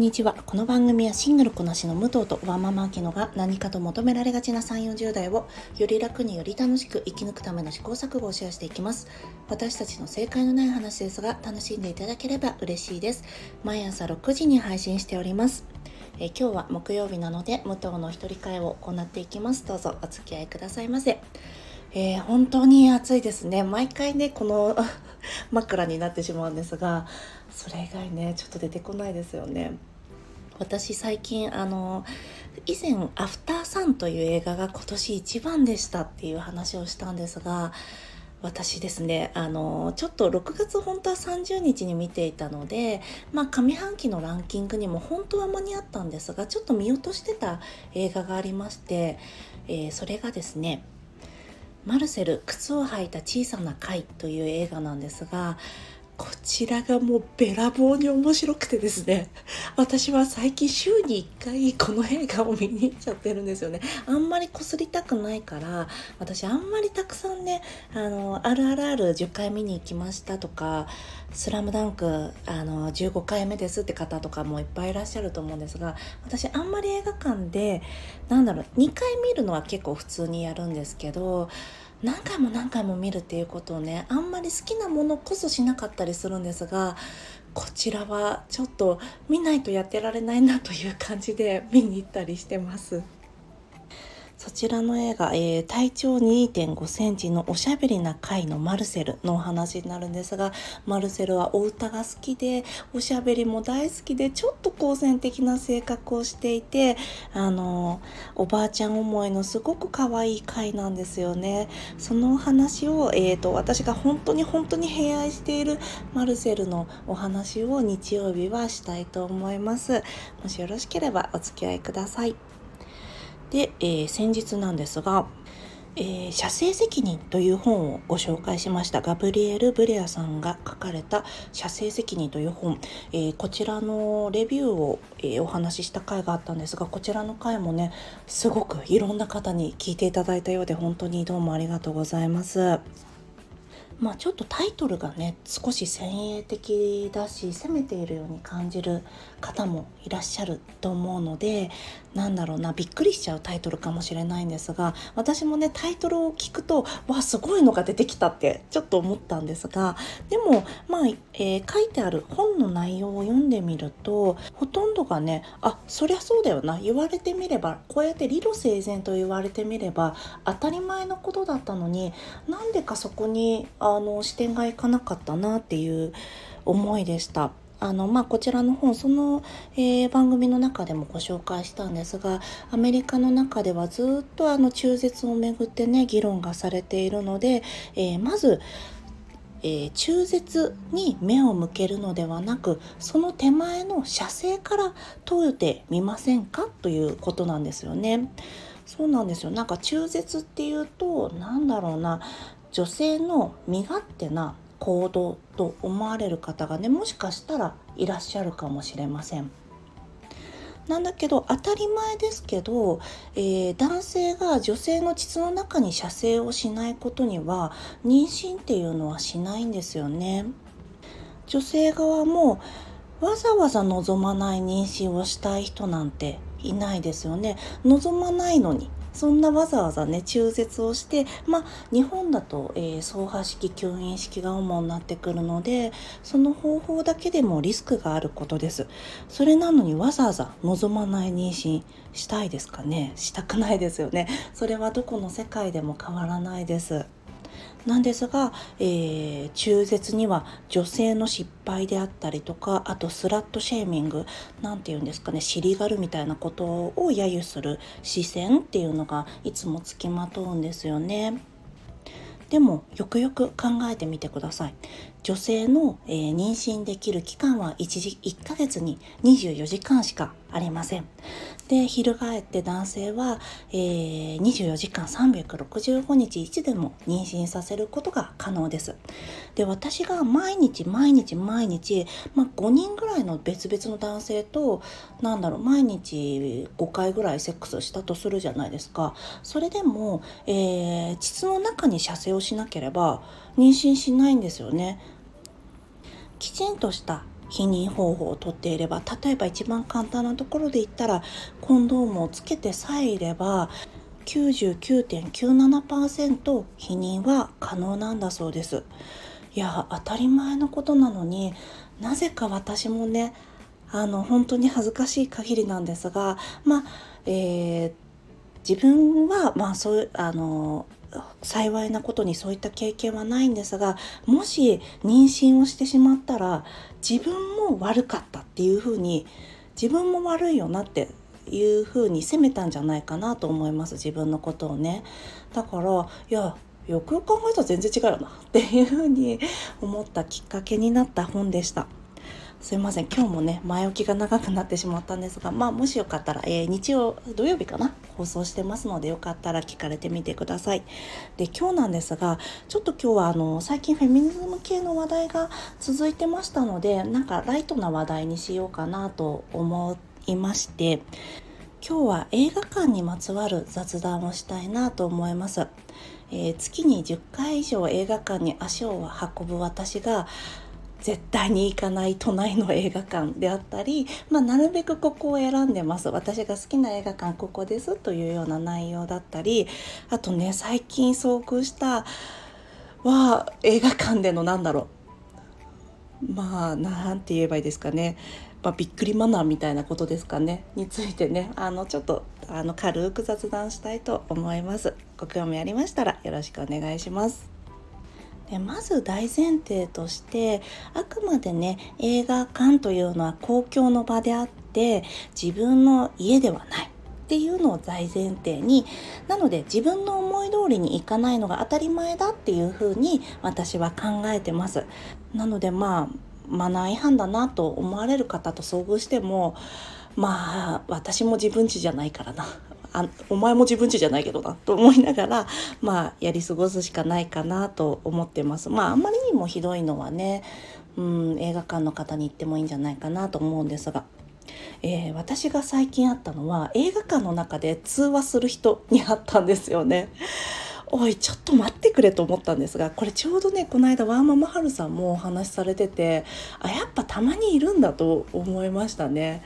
んにちは。この番組はシングルこなしの武藤とワンママアキノが何かと求められがちな3、40代をより楽により楽しく生き抜くための試行錯誤をシェアしていきます。私たちの正解のない話ですが楽しんでいただければ嬉しいです。毎朝6時に配信しております。え今日は木曜日なので武藤の一人会を行っていきます。どうぞお付き合いくださいませ。えー、本当に暑いですね。毎回ね、この 枕になってしまうんですが、それ以外ね、ちょっと出てこないですよね。私最近あの以前「アフターサン」という映画が今年一番でしたっていう話をしたんですが私ですねあのちょっと6月本当は30日に見ていたのでまあ上半期のランキングにも本当は間に合ったんですがちょっと見落としてた映画がありまして、えー、それがですねマルセル靴を履いた小さな貝という映画なんですがこちらがもうべらぼうに面白くてですね。私は最近週に1回この映画を見に行っちゃってるんですよね。あんまりこすりたくないから私あんまりたくさんねあのあるあるある10回見に行きましたとか「スラムダンクあの15回目ですって方とかもいっぱいいらっしゃると思うんですが私あんまり映画館でなんだろう2回見るのは結構普通にやるんですけど何回も何回も見るっていうことをねあんまり好きなものこそしなかったりするんですがこちらはちょっと見ないとやってられないなという感じで見に行ったりしてます。そちらの映画、えー、体長2.5センチのおしゃべりな貝のマルセルのお話になるんですが、マルセルはお歌が好きで、おしゃべりも大好きで、ちょっと好戦的な性格をしていて、あの、おばあちゃん思いのすごく可愛い貝なんですよね。そのお話を、えーと、私が本当に本当に偏愛しているマルセルのお話を日曜日はしたいと思います。もしよろしければお付き合いください。で、えー、先日なんですが、えー、写生責任という本をご紹介しましたガブリエル・ブレアさんが書かれた写生責任という本、えー、こちらのレビューを、えー、お話しした回があったんですがこちらの回もねすごくいろんな方に聞いていただいたようで本当にどうもありがとうございます。まあちょっとタイトルがね少し先鋭的だし攻めているように感じる方もいらっしゃると思うのでなんだろうなびっくりしちゃうタイトルかもしれないんですが私もねタイトルを聞くとわすごいのが出てきたってちょっと思ったんですがでもまあ、えー、書いてある本の内容を読んでみるとほとんどがねあそりゃそうだよな言われてみればこうやって理路整然と言われてみれば当たり前のことだったのになんでかそこにあの視点がいかなかったなっていう思いでした。あのまあ、こちらの本その、えー、番組の中でもご紹介したんですがアメリカの中ではずっとあの中絶をめぐってね議論がされているので、えー、まず、えー、中絶に目を向けるのではなくその手前の射精から問うてみませんかということなんですよね。そうなんですよなんか中絶っていうと何だろうな女性の身勝手な行動と思われる方がねもしかしたらいらっしゃるかもしれません。なんだけど当たり前ですけど、えー、男性が女性の膣の中に射精をしないことには妊娠っていうのはしないんですよね。女性側もわざわざ望まない妊娠をしたい人なんていないですよね。望まないのにそんなわざわざね中絶をしてまあ日本だと、えー、走破式吸引式が主になってくるのでその方法だけでもリスクがあることです。それなのにわざわざ望まない妊娠したいですかね？したくないですよね。それはどこの世界でも変わらないです。なんですが、えー、中絶には女性の失敗であったりとかあとスラットシェーミングなんて言うんですかね尻がるみたいなことを揶揄する視線っていうのがいつもつきまとうんですよね。でもよくよく考えてみてください女性の、えー、妊娠できる期間は 1, 時1ヶ月に24時間しかありませんで翻って男性は、えー、24時間365日いつでも妊娠させることが可能ですで私が毎日毎日毎日、まあ、5人ぐらいの別々の男性となんだろう毎日5回ぐらいセックスしたとするじゃないですかそれでも、えー、膣の中に射精をしなければ妊娠しないんですよねきちんとした避妊方法をとっていれば例えば一番簡単なところで言ったらコンドームをつけてさえいれば99.97%避妊は可能なんだそうです。いや当たり前のことなのになぜか私もねあの本当に恥ずかしい限りなんですがまあ、えー、自分はまあそうあの幸いなことにそういった経験はないんですがもし妊娠をしてしまったら自分も悪かったっていうふうに自分も悪いよなっていうふうに責めたんじゃないかなと思います自分のことをねだからいやよくよく考えたら全然違うよなっていうふうに思ったきっかけになった本でした。すいません。今日もね前置きが長くなってしまったんですがまあもしよかったら、えー、日曜土曜日かな？放送してますのでよかったら聞かれてみてください。で今日なんですがちょっと今日はあの最近フェミニズム系の話題が続いてましたのでなんかライトな話題にしようかなと思いまして今日は映画館にまつわる雑談をしたいなと思います、えー、月に10回以上映画館に足を運ぶ私が絶対に行かない都内の映画館であったり、まあ、なるべくここを選んでます。私が好きな映画館ここですというような内容だったりあとね最近遭遇したは映画館でのなんだろう。まあなんて言えばいいですかね、まあ、びっくりマナーみたいなことですかね。についてねあのちょっとあの軽く雑談したいと思います。ご興味ありましたらよろしくお願いします。でまず大前提としてあくまでね映画館というのは公共の場であって自分の家ではない。っていうのを大前提になので自分の思い通りにいかないのが当たり前だっていうふうに私は考えてます。なのでまあマナー違反だなと思われる方と遭遇してもまあ私も自分家じゃないからな。あお前も自分家じゃないけどなと思いながら まあやり過ごすしかないかなと思ってますまああんまりにもひどいのはねうん映画館の方に行ってもいいんじゃないかなと思うんですが。えー、私が最近会ったのは映画館の中で通話する人に会ったんですよね。おいちょっと待ってくれと思ったんですがこれちょうどねこの間ワーママハルさんもお話しされててあやっぱたまにいるんだと思いましたね。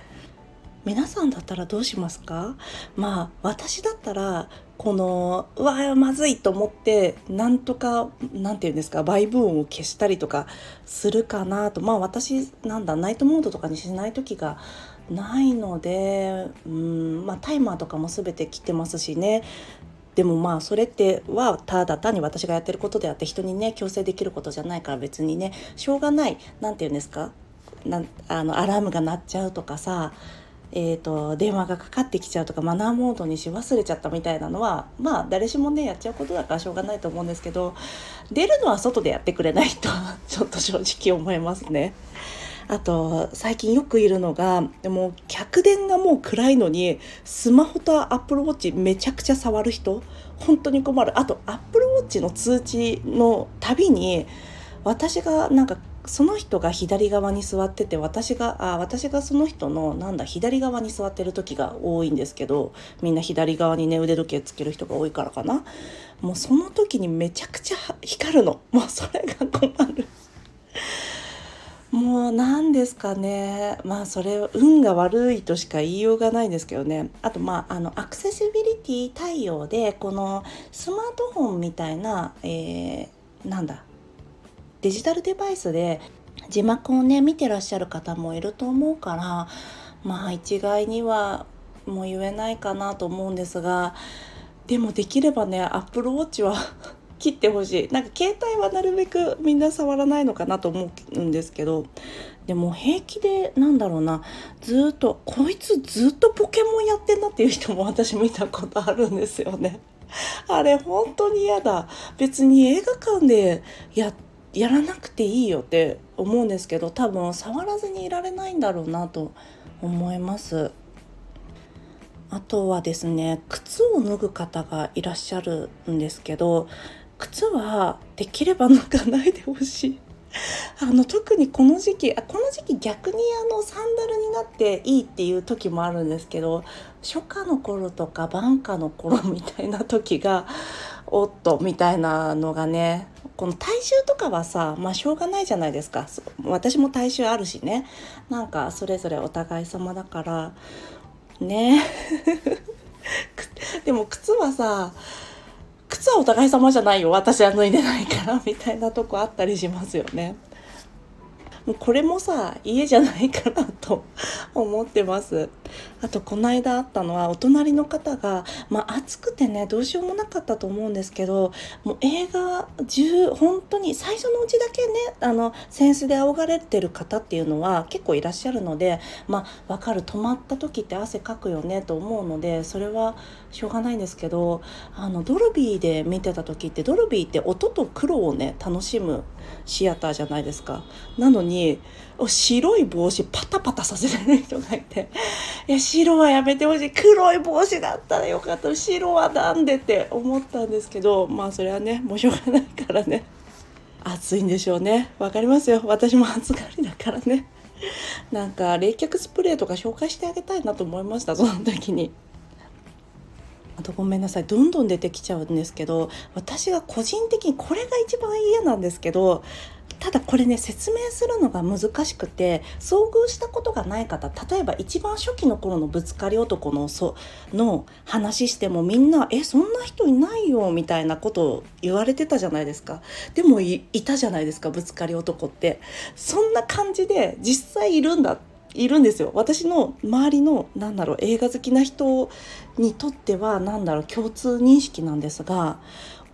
皆さんだったらどうしますか？まあ私だったらこのうわまずいと思ってなんとかなんて言うんですか？バイブ音を消したりとかするかなと。まあ私なんだナイトモードとかにしない時がないのでうんまあタイマーとかも全て切ってますしね。でもまあそれってはただ単に私がやってることであって人にね強制できることじゃないから別にねしょうがない。何て言うんですか？なあのアラームが鳴っちゃうとかさえーと、電話がかかってきちゃうとかマナーモードにし忘れちゃったみたいなのはまあ誰しもねやっちゃうことだからしょうがないと思うんですけど出るのは外でやってくれないと ちょっと正直思いますね。あと最近よくいるのがでも客電がもう暗いのにスマホとアップルウォッチめちゃくちゃ触る人本当に困るあとアップルウォッチの通知のたびに私がなんかその人が左側に座ってて私があ私がその人のなんだ左側に座ってる時が多いんですけどみんな左側にね腕時計つける人が多いからかな。もうその時にめちゃくちゃ光るの。もうそれが困る。もう何ですかね。まあそれ運が悪いとしか言いようがないんですけどね。あとまああのアクセシビリティ対応でこのスマートフォンみたいな、えー、なんだデジタルデバイスで字幕をね見てらっしゃる方もいると思うからまあ一概にはもう言えないかなと思うんですがでもできればねアップルウォッチは 切ってほしいなんか携帯はなるべくみんな触らないのかなと思うんですけどでも平気でなんだろうなずっとこいつずっとポケモンやってんなっていう人も 私見たことあるんですよね。あれ本当に嫌だ別に映画館でやっやらなくていいよって思うんですけど多分触らずにいられないんだろうなと思います。あとはですね靴を脱ぐ方がいらっしゃるんですけど靴はできれば脱がないでほしい。あの特にこの時期あこの時期逆にあのサンダルになっていいっていう時もあるんですけど初夏の頃とか晩夏の頃みたいな時がおっとみたいなのがねこの体臭とかはさまあしょうがないじゃないですか。私も体臭あるしね。なんかそれぞれお互い様だから。ね。でも靴はさ靴はお互い様じゃないよ。私は脱いでないからみたいなとこあったりしますよね。もうこれもさ家じゃないかなと 思ってますあとこの間あったのはお隣の方がまあ暑くてねどうしようもなかったと思うんですけどもう映画中本当に最初のうちだけねあの扇子で仰がれてる方っていうのは結構いらっしゃるのでまあ分かる止まった時って汗かくよねと思うのでそれはしょうがないんですけどあのドルビーで見てた時ってドルビーって音と黒をね楽しむシアターじゃないですか。なのにに白い帽子パタパタさせられる人がいていや白はやめてほしい。黒い帽子だったらよかった。白はなんでって思ったんですけどまあそれはねもうしょうがないからね。暑いんでしょうね。わかりますよ。私も暑がりだからね。なんか冷却スプレーとか紹介してあげたいなと思いましたその時に。あとごめんなさい。どんどん出てきちゃうんですけど私が個人的にこれが一番嫌なんですけどただこれね説明するのが難しくて遭遇したことがない方例えば一番初期の頃のぶつかり男のその話してもみんな「えそんな人いないよ」みたいなことを言われてたじゃないですか。でもいたじゃないですかぶつかり男って。そんな感じで実際いるんだいるんですよ。私の周りのなんだろう映画好きな人にとっては何だろう共通認識なんですが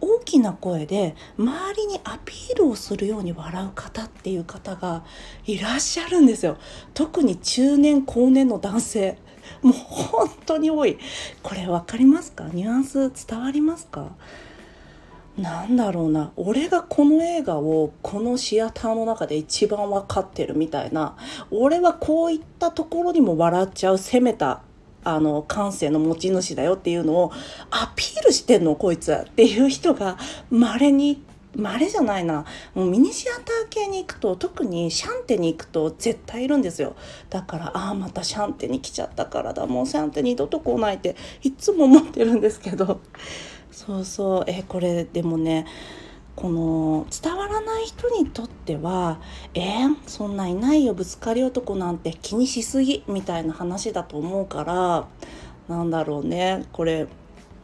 大きな声で周りにアピールをするように笑う方っていう方がいらっしゃるんですよ。特に中年後年の男性。もう本当に多い。これ分かりますか？ニュアンス伝わりますか？なんだろうな。俺がこの映画をこのシアターの中で一番分かってるみたいな。俺はこういったところにも笑っちゃう。攻めた。あの感性の持ち主だよっていうのをアピールしてんのこいつっていう人が稀に稀じゃないな。もうミニシアター系に行くと特にシャンテに行くと絶対いるんですよ。だからああまたシャンテに来ちゃったからだ。もうシャンテに二度と来ないっていつも思ってるんですけど。そうそう。えこれでもねこの伝わらない人にとっては「えー、そんないないよぶつかり男なんて気にしすぎ」みたいな話だと思うからなんだろうね。これ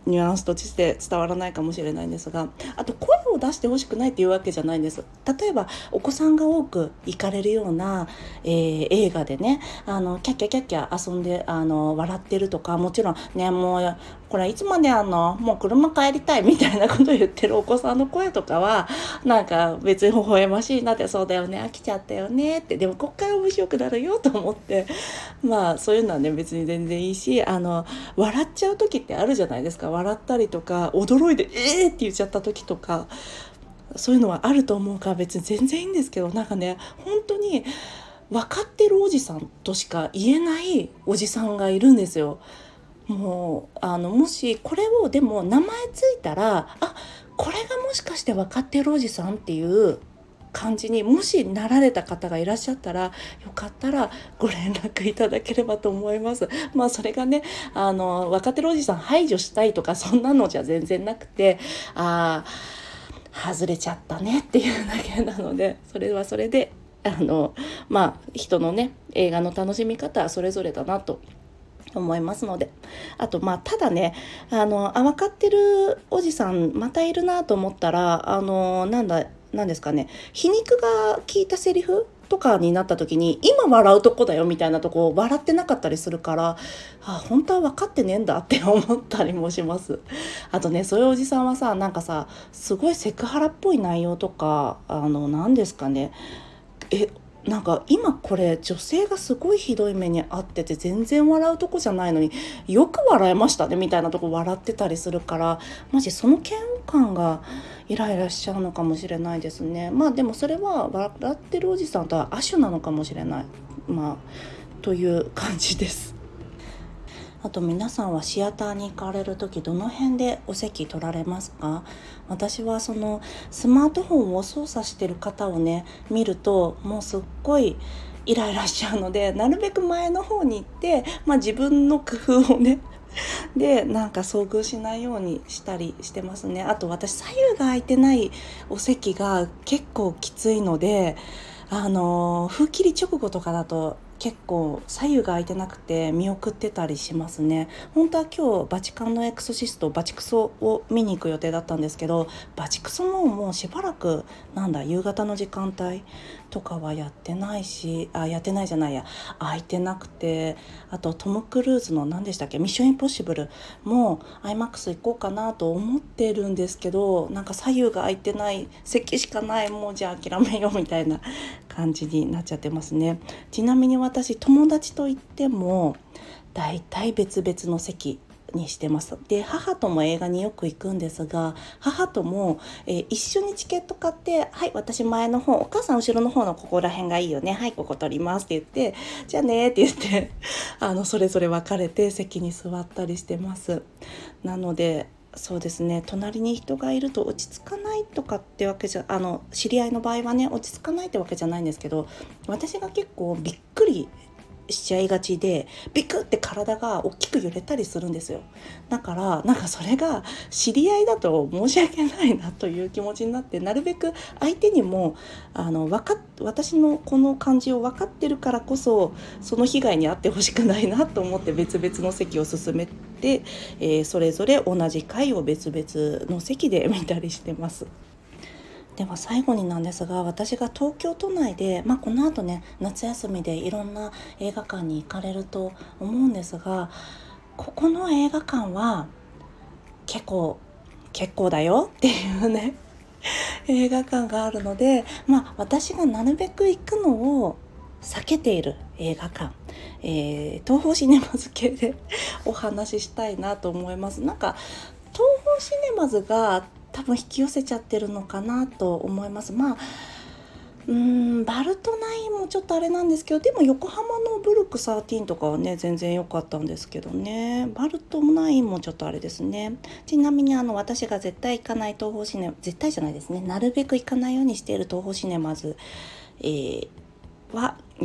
ニュアンスとして伝わらないかもしれないんですがあと声を出してほしくないっていうわけじゃないんです。例えばお子さんが多く行かれるような、えー、映画でねあのキャッキャキャッキャ遊んであの笑ってるとかもちろんねもうこれいつまであの？もう車帰りたいみたいなこと言ってるお子さんの声とかはなんか別に微笑ましいなってそうだよね飽きちゃったよねってでもこっから面白くなるよと思ってまあそういうのはね別に全然いいしあの笑っちゃう時ってあるじゃないですか笑ったりとか驚いて「えー!」って言っちゃった時とかそういうのはあると思うから別に全然いいんですけどなんかね本当に分かってるおじさんとしか言えないおじさんがいるんですよ。もうあのもしこれをでも名前ついたらあこれがもしかして分かってるおじさんっていう感じにもしなられた方がいらっしゃったらよかったらご連絡いただければと思います。まあそれがねあの若手おじさん排除したいとかそんなのじゃ全然なくてああ外れちゃったねっていうだけなのでそれはそれであのまあ人のね映画の楽しみ方はそれぞれだなと思いますので。あとまあただねあのあ分かってるおじさんまたいるなと思ったらあのなんだ何ですかね皮肉が効いたセリフとかになった時に今笑うとこだよみたいなとこ笑ってなかったりするからあ本当は分かってねえんだって思ったりもします。あとねそういうおじさんはさなんかさすごいセクハラっぽい内容とかあの何ですかねえなんか今これ女性がすごいひどい目に遭ってて全然笑うとこじゃないのによく笑えましたねみたいなとこ笑ってたりするからマジその嫌悪感がイライラしちゃうのかもしれないですねまあでもそれは笑ってるおじさんとは亜種なのかもしれないまあという感じです。あと皆さんはシアターに行かれる時どの辺でお席取られますか？私はそのスマートフォンを操作してる方をね見るともうすっごいイライラしちゃうのでなるべく前の方に行って、まあ、自分の工夫をね でなんか遭遇しないようにしたりしてますね。あと私左右が空いてないお席が結構きついのであの風切り直後とかだと結構左右が空いてなくて見送ってたりしますね。本当は今日バチカンのエクソシストバチクソを見に行く予定だったんですけどバチクソももうしばらくなんだ夕方の時間帯とかはやってないしあやってないじゃないや。空いてなくてあとトム・クルーズの何でしたっけ「ミッション・インポッシブル」も IMAX 行こうかなと思ってるんですけどなんか左右が空いてない席しかないもうじゃあ諦めようみたいな感じになっちゃってますね。ちなみに私友達といってもだいたい別々の席にしてますで母とも映画によく行くんですが母とも、えー、一緒にチケット買って「はい私前の方お母さん後ろの方のここら辺がいいよねはいここ取ります」って言って「じゃあね」って言ってあのそれぞれ分かれて席に座ったりしてます。なのでそうですね。隣に人がいると落ち着かないとかってわけじゃあの知り合いの場合はね落ち着かないってわけじゃないんですけど私が結構びっくりしちゃいがちでビクって体が大きく揺れたりするんですよだからなんかそれが知り合いだと申し訳ないなという気持ちになってなるべく相手にもあの分か私のこの感じを分かってるからこそその被害に遭ってほしくないなと思って別々の席を進めて、えー、それぞれ同じ回を別々の席で見たりしてます。では最後になんですが私が東京都内で、まあ、この後ね夏休みでいろんな映画館に行かれると思うんですがここの映画館は結構結構だよっていうね 映画館があるので、まあ、私がなるべく行くのを避けている映画館、えー、東宝シネマズ系でお話ししたいなと思います。なんか東宝シネマズが多分引き寄せちゃってるのかなと思います。まあうんバルトナインもちょっとあれなんですけどでも横浜のブルック13とかはね全然良かったんですけどね。バルトナインもちょっとあれですね。ちなみにあの私が絶対行かない東宝シネマ絶対じゃないですね。なるべく行かないようにしている東宝シネマズ、えー、は、え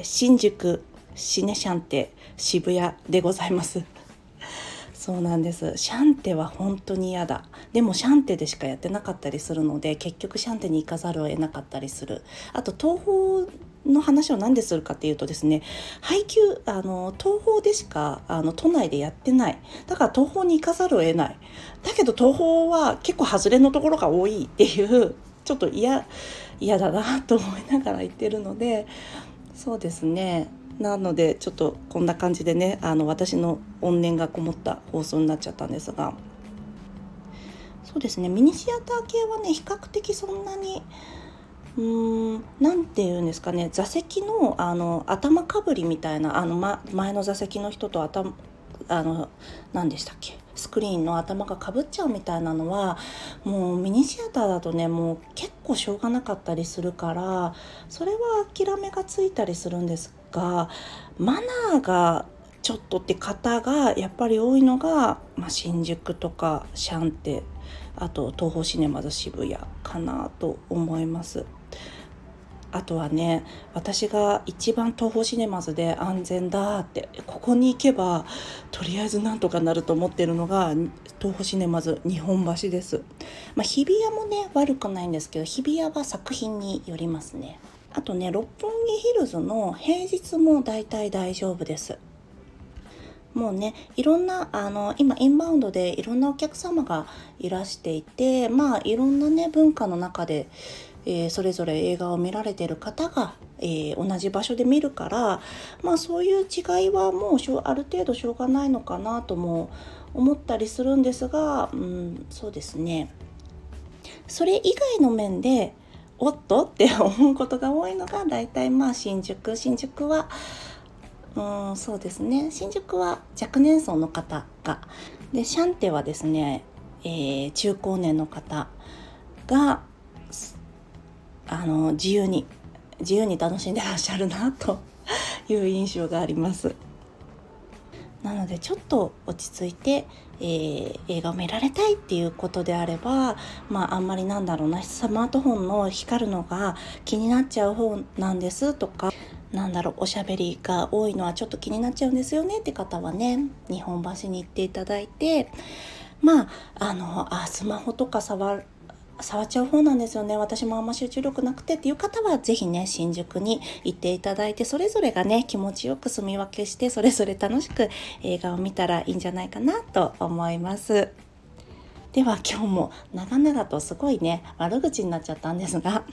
ー、新宿シネシャンテ渋谷でございます。そうなんです。シャンテは本当に嫌だ。でもシャンテでしかやってなかったりするので結局シャンテに行かざるを得なかったりする。あと東宝の話を何でするかっていうとですね配給あの東宝でしかあの都内でやってない。だから東宝に行かざるを得ない。だけど東宝は結構外れのところが多いっていうちょっと嫌嫌だなと思いながら言ってるのでそうですね。なのでちょっとこんな感じでねあの私の怨念がこもった放送になっちゃったんですが。そうですねミニシアター系はね比較的そんなにうーん何て言うんですかね座席のあの頭かぶりみたいなあの、ま、前の座席の人と頭あの何でしたっけスクリーンの頭がかぶっちゃうみたいなのはもうミニシアターだとねもう結構しょうがなかったりするからそれは諦めがついたりするんですがマナーがちょっとって方がやっぱり多いのが、まあ、新宿とかシャンテあと東宝シネマズ渋谷かなと思います。あとはね私が一番東宝シネマズで安全だってここに行けばとりあえずなんとかなると思ってるのが東宝シネマズ日本橋です、まあ、日比谷もね悪くないんですけど日比谷は作品によりますねあとね六本木ヒルズの平日も大体大丈夫です。もうねいろんなあの今インバウンドでいろんなお客様がいらしていてまあいろんなね文化の中で、えー、それぞれ映画を見られてる方が、えー、同じ場所で見るからまあそういう違いはもうある程度しょうがないのかなとも思ったりするんですが、うん、そうですね。それ以外の面でおっと？って思うことが多いのが大体まあ新宿新宿はうんそうですね新宿は若年層の方がでシャンテはですね、えー、中高年の方があの自由に自由に楽しんでらっしゃるなという印象があります。なのでちょっと落ち着いて、えー、映画を見られたいっていうことであればまああんまりなんだろうなスマートフォンの光るのが気になっちゃう方なんですとかなんだろうおしゃべりが多いのはちょっと気になっちゃうんですよねって方はね日本橋に行っていただいてまああのあスマホとか触触っちゃう方なんですよね私もあんま集中力なくてっていう方は是非ね新宿に行っていただいてそれぞれがね気持ちよく住み分けしてそれぞれ楽しく映画を見たらいいんじゃないかなと思います。では今日も長々とすごいね悪口になっちゃったんですが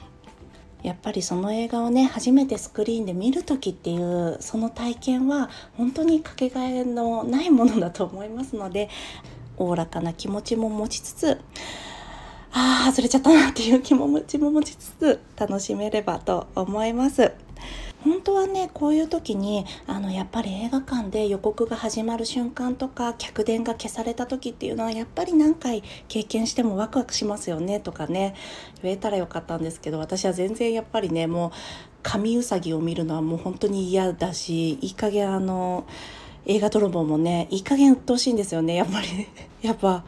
やっぱりその映画をね初めてスクリーンで見る時っていうその体験は本当にかけがえのないものだと思いますのでおおらかな気持ちも持ちつつああ外れちゃったなっていう気持ちも持ちつつ楽しめればと思います。本当はねこういう時にあのやっぱり映画館で予告が始まる瞬間とか客電が消された時っていうのはやっぱり何回経験してもワクワクしますよねとかね言えたらよかったんですけど私は全然やっぱりねもう神うさぎを見るのはもう本当に嫌だしいい加減あの映画泥棒もねいい加減鬱陶しいんですよねやっぱりやっぱ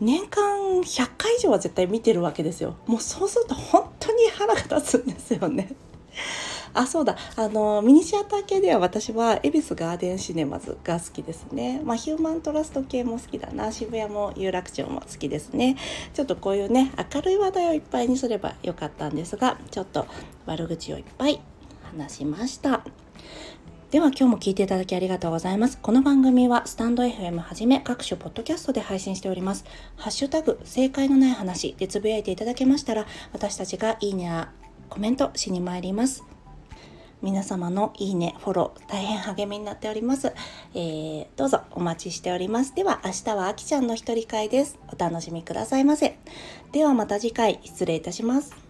年間100回以上は絶対見てるわけですよ。もうそうすると本当に腹が立つんですよね。あそうだ。あのミニシアター系では私は恵比寿ガーデンシネマズが好きですね、まあ、ヒューマントラスト系も好きだな。渋谷も有楽町も好きですね。ちょっとこういうね明るい話題をいっぱいにすればよかったんですがちょっと悪口をいっぱい話しました。では今日も聞いていただきありがとうございます。この番組はスタンド FM はじめ各種ポッドキャストで配信しております。ハッシュタグ正解のない話でつぶやいていただけましたら私たちがいいねやコメントしに参ります。皆様のいいね、フォロー、大変励みになっております。えー、どうぞお待ちしております。では、明日はあきちゃんの一人会です。お楽しみくださいませ。ではまた次回、失礼いたします。